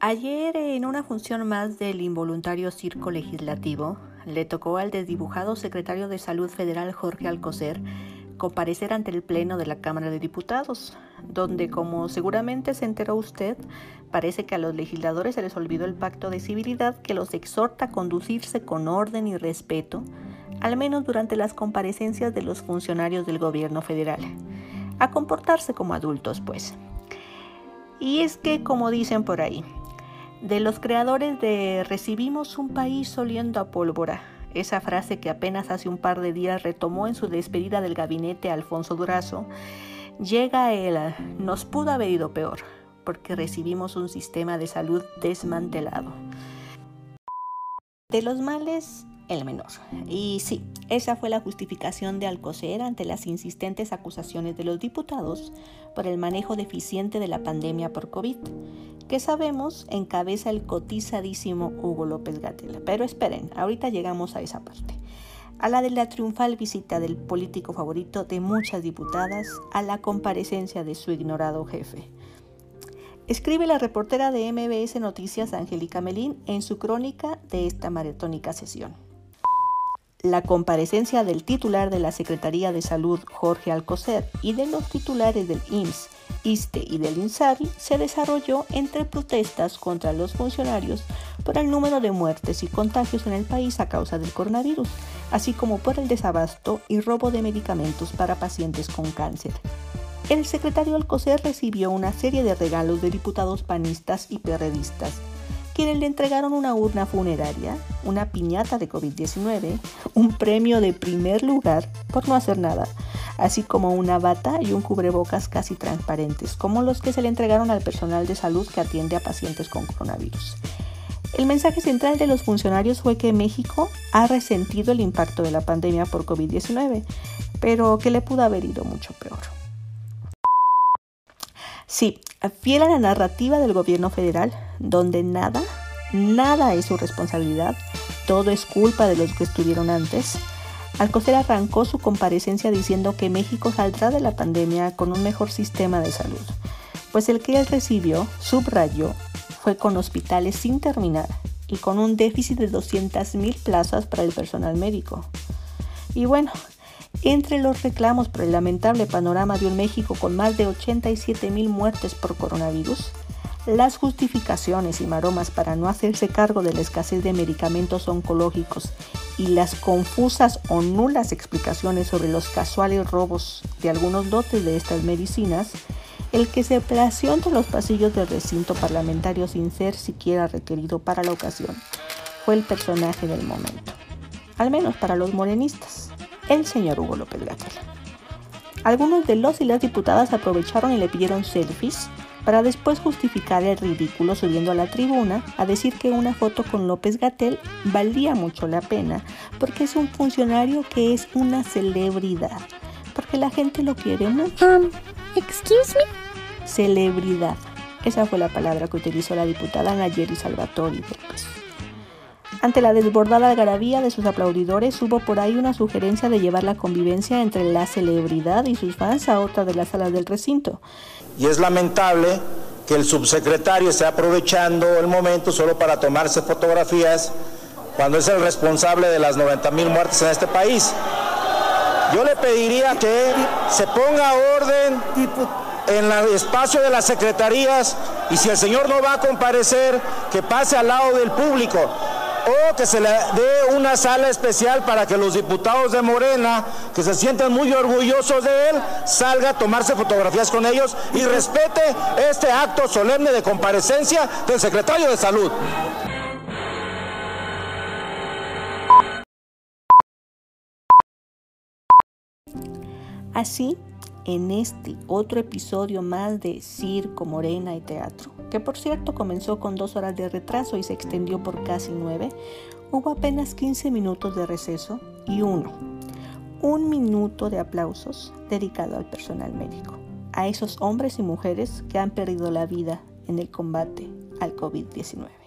Ayer, en una función más del involuntario circo legislativo, le tocó al desdibujado secretario de Salud Federal Jorge Alcocer comparecer ante el Pleno de la Cámara de Diputados, donde, como seguramente se enteró usted, parece que a los legisladores se les olvidó el pacto de civilidad que los exhorta a conducirse con orden y respeto, al menos durante las comparecencias de los funcionarios del gobierno federal, a comportarse como adultos, pues. Y es que, como dicen por ahí, de los creadores de Recibimos un país oliendo a pólvora, esa frase que apenas hace un par de días retomó en su despedida del gabinete Alfonso Durazo, llega el nos pudo haber ido peor, porque recibimos un sistema de salud desmantelado. De los males, menor. Y sí, esa fue la justificación de Alcocer ante las insistentes acusaciones de los diputados por el manejo deficiente de la pandemia por COVID, que sabemos encabeza el cotizadísimo Hugo López Gatela. Pero esperen, ahorita llegamos a esa parte. A la de la triunfal visita del político favorito de muchas diputadas a la comparecencia de su ignorado jefe. Escribe la reportera de MBS Noticias Angélica Melín en su crónica de esta maratónica sesión. La comparecencia del titular de la Secretaría de Salud, Jorge Alcocer, y de los titulares del IMSS, ISTE y del INSABI se desarrolló entre protestas contra los funcionarios por el número de muertes y contagios en el país a causa del coronavirus, así como por el desabasto y robo de medicamentos para pacientes con cáncer. El secretario Alcocer recibió una serie de regalos de diputados panistas y perredistas, quienes le entregaron una urna funeraria, una piñata de COVID-19, un premio de primer lugar por no hacer nada, así como una bata y un cubrebocas casi transparentes, como los que se le entregaron al personal de salud que atiende a pacientes con coronavirus. El mensaje central de los funcionarios fue que México ha resentido el impacto de la pandemia por COVID-19, pero que le pudo haber ido mucho peor. Sí, fiel a la narrativa del gobierno federal, donde nada, nada es su responsabilidad, todo es culpa de los que estuvieron antes, Alcocer arrancó su comparecencia diciendo que México saldrá de la pandemia con un mejor sistema de salud, pues el que él recibió, subrayó, fue con hospitales sin terminar y con un déficit de 200.000 plazas para el personal médico. Y bueno, entre los reclamos por el lamentable panorama de un México con más de 87.000 muertes por coronavirus, las justificaciones y maromas para no hacerse cargo de la escasez de medicamentos oncológicos y las confusas o nulas explicaciones sobre los casuales robos de algunos dotes de estas medicinas, el que se plació entre los pasillos del recinto parlamentario sin ser siquiera requerido para la ocasión fue el personaje del momento, al menos para los morenistas, el señor Hugo López Gatell. Algunos de los y las diputadas aprovecharon y le pidieron selfies para después justificar el ridículo subiendo a la tribuna a decir que una foto con López Gatel valía mucho la pena porque es un funcionario que es una celebridad, porque la gente lo quiere mucho. Um, excuse me. Celebridad. Esa fue la palabra que utilizó la diputada Nayeli Salvatori Ante la desbordada algarabía de sus aplaudidores, hubo por ahí una sugerencia de llevar la convivencia entre la celebridad y sus fans a otra de las salas del recinto. Y es lamentable que el subsecretario esté aprovechando el momento solo para tomarse fotografías cuando es el responsable de las 90 mil muertes en este país. Yo le pediría que se ponga orden en el espacio de las secretarías y si el señor no va a comparecer, que pase al lado del público o que se le dé una sala especial para que los diputados de Morena, que se sientan muy orgullosos de él, salga a tomarse fotografías con ellos y respete este acto solemne de comparecencia del secretario de Salud. Así, en este otro episodio más de Circo, Morena y Teatro, que por cierto comenzó con dos horas de retraso y se extendió por casi nueve, hubo apenas 15 minutos de receso y uno, un minuto de aplausos dedicado al personal médico, a esos hombres y mujeres que han perdido la vida en el combate al COVID-19.